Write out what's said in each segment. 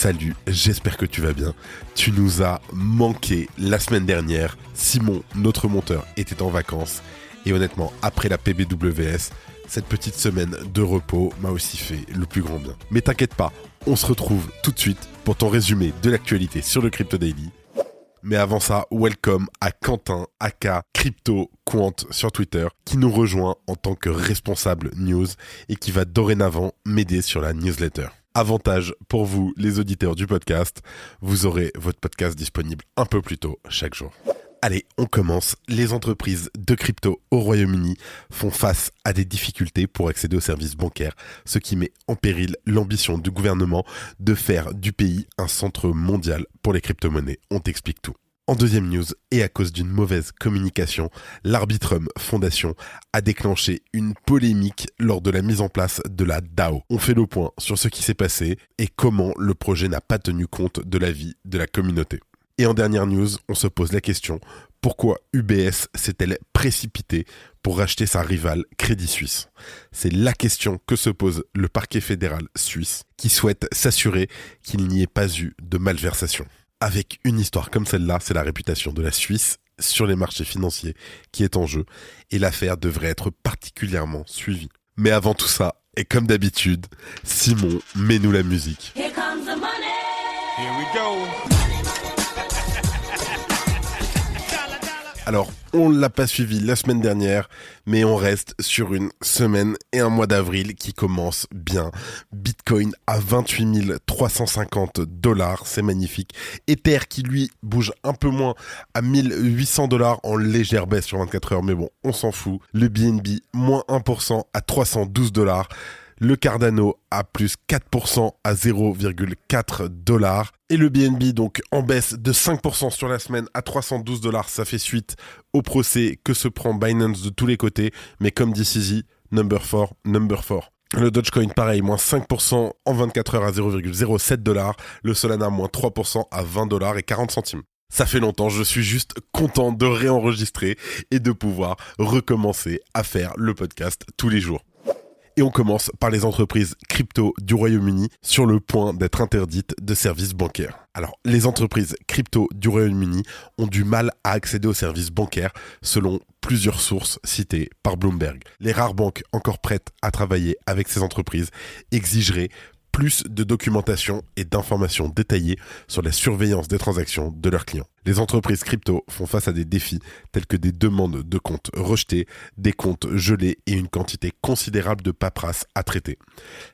Salut, j'espère que tu vas bien. Tu nous as manqué la semaine dernière. Simon, notre monteur, était en vacances. Et honnêtement, après la PBWS, cette petite semaine de repos m'a aussi fait le plus grand bien. Mais t'inquiète pas, on se retrouve tout de suite pour ton résumé de l'actualité sur le Crypto Daily. Mais avant ça, welcome à Quentin, aka Crypto Quant sur Twitter, qui nous rejoint en tant que responsable news et qui va dorénavant m'aider sur la newsletter. Avantage pour vous, les auditeurs du podcast, vous aurez votre podcast disponible un peu plus tôt chaque jour. Allez, on commence. Les entreprises de crypto au Royaume-Uni font face à des difficultés pour accéder aux services bancaires, ce qui met en péril l'ambition du gouvernement de faire du pays un centre mondial pour les crypto-monnaies. On t'explique tout. En deuxième news, et à cause d'une mauvaise communication, l'Arbitrum Foundation a déclenché une polémique lors de la mise en place de la DAO. On fait le point sur ce qui s'est passé et comment le projet n'a pas tenu compte de l'avis de la communauté. Et en dernière news, on se pose la question, pourquoi UBS s'est-elle précipitée pour racheter sa rivale Crédit Suisse? C'est la question que se pose le parquet fédéral suisse qui souhaite s'assurer qu'il n'y ait pas eu de malversation avec une histoire comme celle-là, c'est la réputation de la Suisse sur les marchés financiers qui est en jeu et l'affaire devrait être particulièrement suivie. Mais avant tout ça, et comme d'habitude, Simon, mets-nous la musique. Here comes the money. Here we go. Alors, on l'a pas suivi la semaine dernière, mais on reste sur une semaine et un mois d'avril qui commence bien. Bitcoin à 28 350 dollars, c'est magnifique. Ether qui lui bouge un peu moins à 1800 dollars en légère baisse sur 24 heures, mais bon, on s'en fout. Le BNB moins 1% à 312 dollars le Cardano à plus 4% à 0,4 dollars. Et le BNB donc en baisse de 5% sur la semaine à 312 dollars. Ça fait suite au procès que se prend Binance de tous les côtés. Mais comme dit Sizi, number 4, number 4. Le Dogecoin, pareil, moins 5% en 24 heures à 0,07 dollars. Le Solana, moins 3% à 20 dollars et 40 centimes. Ça fait longtemps, je suis juste content de réenregistrer et de pouvoir recommencer à faire le podcast tous les jours. Et on commence par les entreprises crypto du Royaume-Uni sur le point d'être interdites de services bancaires. Alors, les entreprises crypto du Royaume-Uni ont du mal à accéder aux services bancaires selon plusieurs sources citées par Bloomberg. Les rares banques encore prêtes à travailler avec ces entreprises exigeraient plus de documentation et d'informations détaillées sur la surveillance des transactions de leurs clients. Les entreprises crypto font face à des défis tels que des demandes de comptes rejetés, des comptes gelés et une quantité considérable de paperasse à traiter.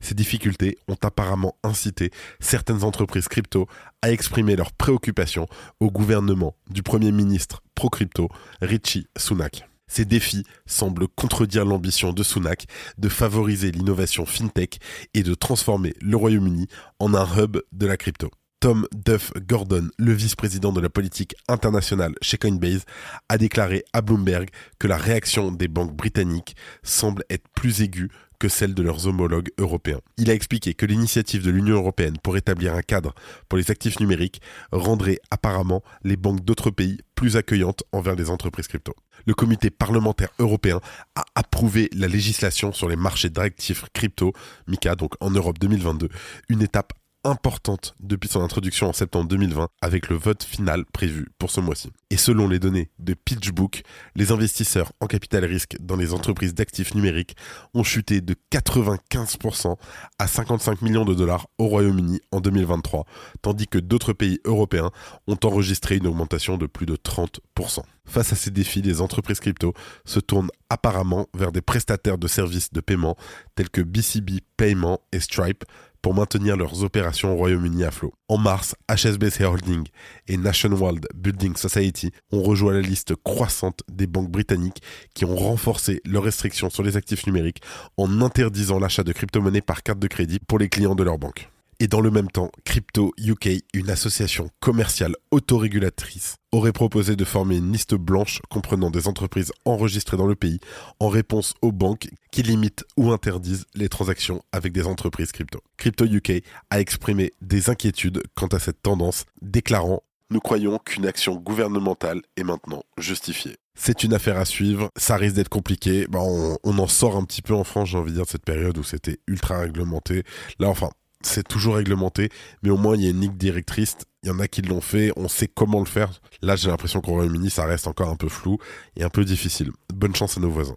Ces difficultés ont apparemment incité certaines entreprises crypto à exprimer leurs préoccupations au gouvernement du Premier ministre pro-crypto Richie Sunak. Ces défis semblent contredire l'ambition de Sunak de favoriser l'innovation fintech et de transformer le Royaume-Uni en un hub de la crypto. Tom Duff Gordon, le vice-président de la politique internationale chez Coinbase, a déclaré à Bloomberg que la réaction des banques britanniques semble être plus aiguë que celle de leurs homologues européens. Il a expliqué que l'initiative de l'Union européenne pour établir un cadre pour les actifs numériques rendrait apparemment les banques d'autres pays plus accueillantes envers les entreprises crypto le comité parlementaire européen a approuvé la législation sur les marchés d'actifs crypto, MICA, donc en Europe 2022, une étape importante depuis son introduction en septembre 2020 avec le vote final prévu pour ce mois-ci. Et selon les données de PitchBook, les investisseurs en capital risque dans les entreprises d'actifs numériques ont chuté de 95% à 55 millions de dollars au Royaume-Uni en 2023, tandis que d'autres pays européens ont enregistré une augmentation de plus de 30%. Face à ces défis, les entreprises crypto se tournent apparemment vers des prestataires de services de paiement tels que BCB Payment et Stripe pour maintenir leurs opérations au Royaume-Uni à flot. En mars, HSBC Holding et Nationwide Building Society ont rejoint la liste croissante des banques britanniques qui ont renforcé leurs restrictions sur les actifs numériques en interdisant l'achat de crypto-monnaies par carte de crédit pour les clients de leur banque. Et dans le même temps, Crypto UK, une association commerciale autorégulatrice, aurait proposé de former une liste blanche comprenant des entreprises enregistrées dans le pays en réponse aux banques qui limitent ou interdisent les transactions avec des entreprises crypto. Crypto UK a exprimé des inquiétudes quant à cette tendance, déclarant nous croyons qu'une action gouvernementale est maintenant justifiée. C'est une affaire à suivre, ça risque d'être compliqué. Bah, on, en sort un petit peu en France, j'ai envie de dire, de cette période où c'était ultra réglementé. Là, enfin, c'est toujours réglementé, mais au moins il y a une ligne directrice. Il y en a qui l'ont fait, on sait comment le faire. Là, j'ai l'impression qu'au Royaume-Uni, ça reste encore un peu flou et un peu difficile. Bonne chance à nos voisins.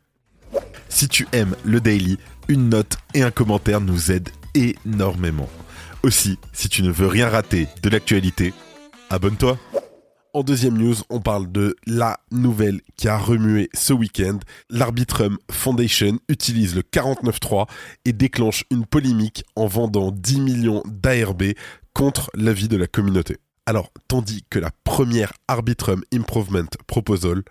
Si tu aimes le daily, une note et un commentaire nous aident énormément. Aussi, si tu ne veux rien rater de l'actualité, abonne-toi. En deuxième news, on parle de la nouvelle qui a remué ce week-end. L'Arbitrum Foundation utilise le 49.3 et déclenche une polémique en vendant 10 millions d'ARB contre l'avis de la communauté. Alors, tandis que la première Arbitrum Improvement Proposal,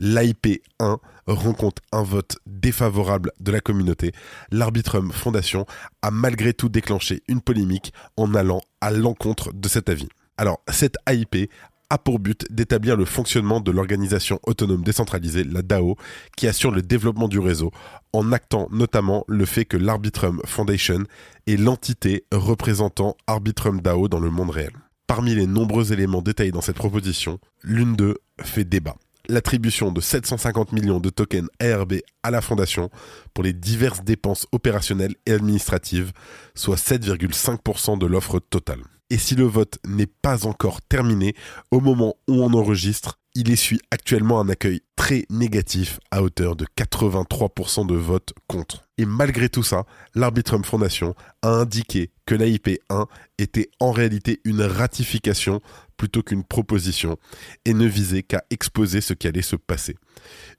l'IP1, rencontre un vote défavorable de la communauté, l'Arbitrum Foundation a malgré tout déclenché une polémique en allant à l'encontre de cet avis. Alors, cette AIP a pour but d'établir le fonctionnement de l'organisation autonome décentralisée, la DAO, qui assure le développement du réseau, en actant notamment le fait que l'Arbitrum Foundation est l'entité représentant Arbitrum DAO dans le monde réel. Parmi les nombreux éléments détaillés dans cette proposition, l'une d'eux fait débat. L'attribution de 750 millions de tokens ARB à la fondation pour les diverses dépenses opérationnelles et administratives, soit 7,5% de l'offre totale. Et si le vote n'est pas encore terminé, au moment où on enregistre, il essuie actuellement un accueil très négatif à hauteur de 83% de votes contre. Et malgré tout ça, l'Arbitrum Foundation a indiqué que l'AIP 1 était en réalité une ratification plutôt qu'une proposition et ne visait qu'à exposer ce qui allait se passer.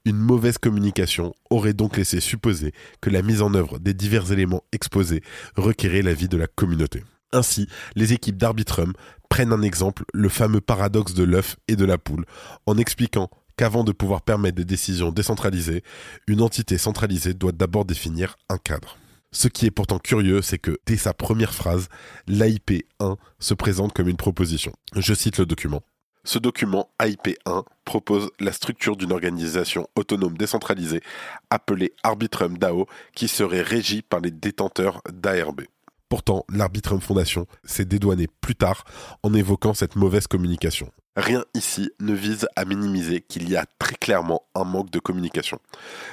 Une mauvaise communication aurait donc laissé supposer que la mise en œuvre des divers éléments exposés requérait l'avis de la communauté. Ainsi, les équipes d'Arbitrum prennent un exemple, le fameux paradoxe de l'œuf et de la poule, en expliquant qu'avant de pouvoir permettre des décisions décentralisées, une entité centralisée doit d'abord définir un cadre. Ce qui est pourtant curieux, c'est que dès sa première phrase, l'AIP 1 se présente comme une proposition. Je cite le document. Ce document AIP 1 propose la structure d'une organisation autonome décentralisée appelée Arbitrum DAO qui serait régie par les détenteurs d'ARB. Pourtant, l'Arbitrum Foundation s'est dédouané plus tard en évoquant cette mauvaise communication. Rien ici ne vise à minimiser qu'il y a très clairement un manque de communication.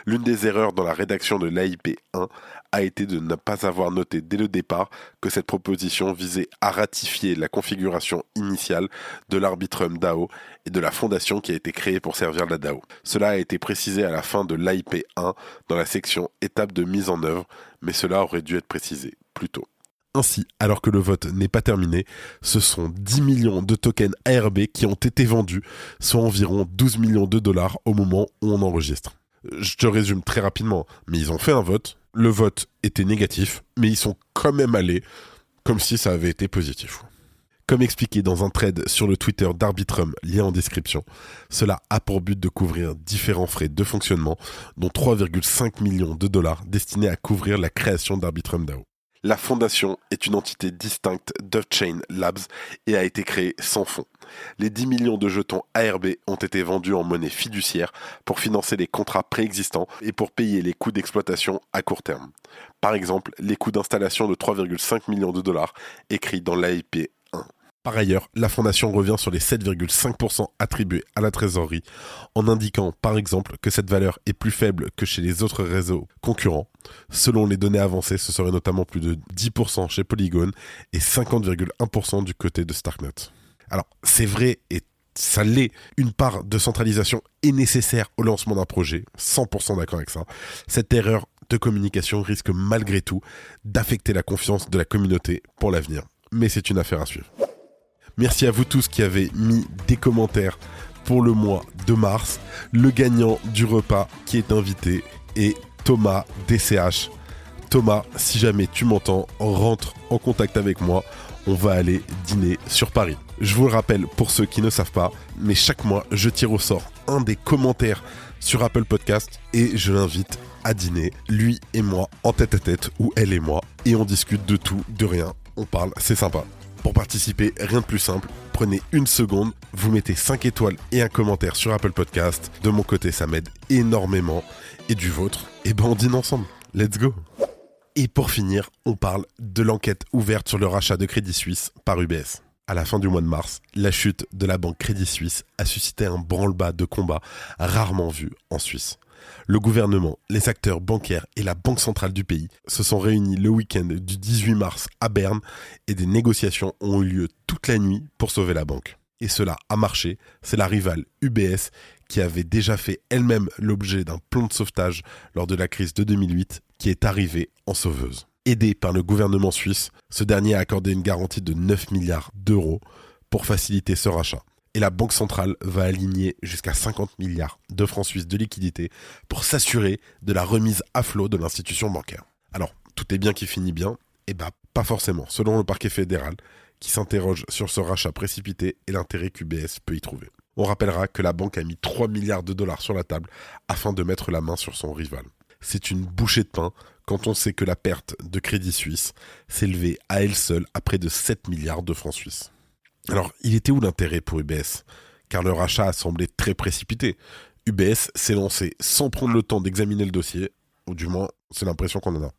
L'une des erreurs dans la rédaction de l'AIP 1 a été de ne pas avoir noté dès le départ que cette proposition visait à ratifier la configuration initiale de l'Arbitrum DAO et de la fondation qui a été créée pour servir la DAO. Cela a été précisé à la fin de l'AIP 1 dans la section étape de mise en œuvre, mais cela aurait dû être précisé plus tôt. Ainsi, alors que le vote n'est pas terminé, ce sont 10 millions de tokens ARB qui ont été vendus, soit environ 12 millions de dollars au moment où on enregistre. Je te résume très rapidement, mais ils ont fait un vote, le vote était négatif, mais ils sont quand même allés comme si ça avait été positif. Comme expliqué dans un trade sur le Twitter d'Arbitrum, lien en description, cela a pour but de couvrir différents frais de fonctionnement, dont 3,5 millions de dollars destinés à couvrir la création d'Arbitrum DAO. La fondation est une entité distincte d'Upchain Labs et a été créée sans fonds. Les 10 millions de jetons ARB ont été vendus en monnaie fiduciaire pour financer les contrats préexistants et pour payer les coûts d'exploitation à court terme. Par exemple, les coûts d'installation de 3,5 millions de dollars écrits dans l'AIP par ailleurs, la fondation revient sur les 7,5% attribués à la trésorerie en indiquant par exemple que cette valeur est plus faible que chez les autres réseaux concurrents. Selon les données avancées, ce serait notamment plus de 10% chez Polygon et 50,1% du côté de Starknet. Alors, c'est vrai et ça l'est, une part de centralisation est nécessaire au lancement d'un projet, 100% d'accord avec ça. Cette erreur de communication risque malgré tout d'affecter la confiance de la communauté pour l'avenir. Mais c'est une affaire à suivre. Merci à vous tous qui avez mis des commentaires pour le mois de mars. Le gagnant du repas qui est invité est Thomas DCH. Thomas, si jamais tu m'entends, rentre en contact avec moi. On va aller dîner sur Paris. Je vous le rappelle pour ceux qui ne savent pas, mais chaque mois, je tire au sort un des commentaires sur Apple Podcast et je l'invite à dîner, lui et moi, en tête à tête, ou elle et moi, et on discute de tout, de rien on parle, c'est sympa. Pour participer, rien de plus simple, prenez une seconde, vous mettez 5 étoiles et un commentaire sur Apple Podcast. De mon côté, ça m'aide énormément. Et du vôtre, et ben on dîne ensemble. Let's go Et pour finir, on parle de l'enquête ouverte sur le rachat de Crédit Suisse par UBS. À la fin du mois de mars, la chute de la banque Crédit Suisse a suscité un branle-bas de combat rarement vu en Suisse. Le gouvernement, les acteurs bancaires et la Banque centrale du pays se sont réunis le week-end du 18 mars à Berne et des négociations ont eu lieu toute la nuit pour sauver la banque. Et cela a marché, c'est la rivale UBS qui avait déjà fait elle-même l'objet d'un plan de sauvetage lors de la crise de 2008 qui est arrivée en sauveuse. Aidé par le gouvernement suisse, ce dernier a accordé une garantie de 9 milliards d'euros pour faciliter ce rachat et la Banque centrale va aligner jusqu'à 50 milliards de francs suisses de liquidités pour s'assurer de la remise à flot de l'institution bancaire. Alors, tout est bien qui finit bien Eh bien, pas forcément, selon le parquet fédéral, qui s'interroge sur ce rachat précipité et l'intérêt qu'UBS peut y trouver. On rappellera que la banque a mis 3 milliards de dollars sur la table afin de mettre la main sur son rival. C'est une bouchée de pain quand on sait que la perte de Crédit Suisse s'élevait à elle seule à près de 7 milliards de francs suisses. Alors, il était où l'intérêt pour UBS Car le rachat a semblé très précipité. UBS s'est lancé sans prendre le temps d'examiner le dossier, ou du moins, c'est l'impression qu'on en a.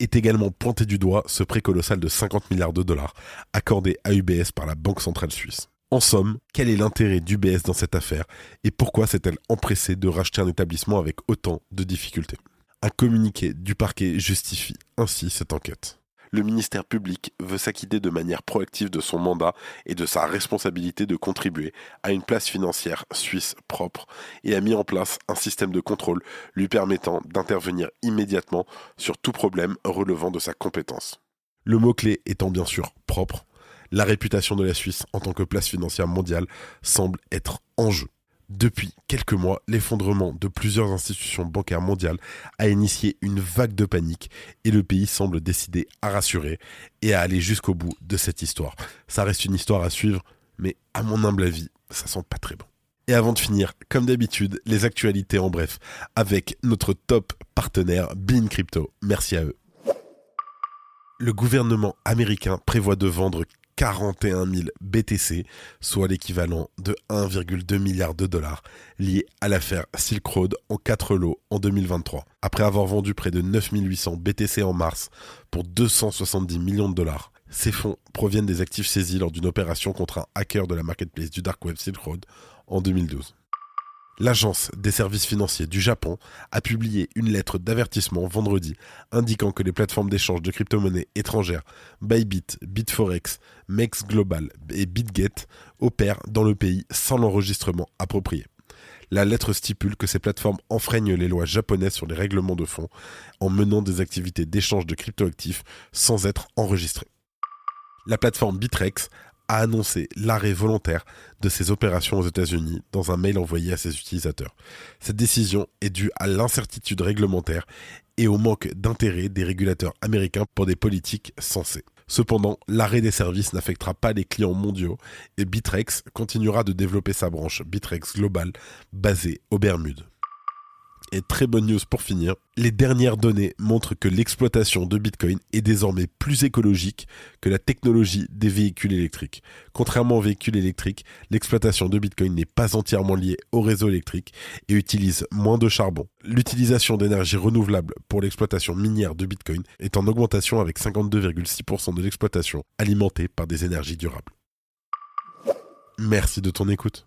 Est également pointé du doigt ce prêt colossal de 50 milliards de dollars accordé à UBS par la Banque centrale suisse. En somme, quel est l'intérêt d'UBS dans cette affaire et pourquoi s'est-elle empressée de racheter un établissement avec autant de difficultés? Un communiqué du parquet justifie ainsi cette enquête le ministère public veut s'acquitter de manière proactive de son mandat et de sa responsabilité de contribuer à une place financière suisse propre et a mis en place un système de contrôle lui permettant d'intervenir immédiatement sur tout problème relevant de sa compétence. Le mot-clé étant bien sûr propre, la réputation de la Suisse en tant que place financière mondiale semble être en jeu. Depuis quelques mois, l'effondrement de plusieurs institutions bancaires mondiales a initié une vague de panique et le pays semble décidé à rassurer et à aller jusqu'au bout de cette histoire. Ça reste une histoire à suivre, mais à mon humble avis, ça sent pas très bon. Et avant de finir, comme d'habitude, les actualités en bref, avec notre top partenaire Bean Crypto. Merci à eux. Le gouvernement américain prévoit de vendre 41 000 BTC, soit l'équivalent de 1,2 milliard de dollars, liés à l'affaire Silk Road en 4 lots en 2023. Après avoir vendu près de 9 800 BTC en mars pour 270 millions de dollars, ces fonds proviennent des actifs saisis lors d'une opération contre un hacker de la marketplace du dark web Silk Road en 2012 l'Agence des services financiers du Japon a publié une lettre d'avertissement vendredi indiquant que les plateformes d'échange de crypto-monnaies étrangères Bybit, Bitforex, Mex Global et BitGet opèrent dans le pays sans l'enregistrement approprié. La lettre stipule que ces plateformes enfreignent les lois japonaises sur les règlements de fonds en menant des activités d'échange de cryptoactifs sans être enregistrées. La plateforme Bitrex a annoncé l'arrêt volontaire de ses opérations aux États-Unis dans un mail envoyé à ses utilisateurs. Cette décision est due à l'incertitude réglementaire et au manque d'intérêt des régulateurs américains pour des politiques sensées. Cependant, l'arrêt des services n'affectera pas les clients mondiaux et Bitrex continuera de développer sa branche Bitrex Global basée aux Bermudes. Et très bonne news pour finir, les dernières données montrent que l'exploitation de Bitcoin est désormais plus écologique que la technologie des véhicules électriques. Contrairement aux véhicules électriques, l'exploitation de Bitcoin n'est pas entièrement liée au réseau électrique et utilise moins de charbon. L'utilisation d'énergie renouvelable pour l'exploitation minière de Bitcoin est en augmentation avec 52,6% de l'exploitation alimentée par des énergies durables. Merci de ton écoute.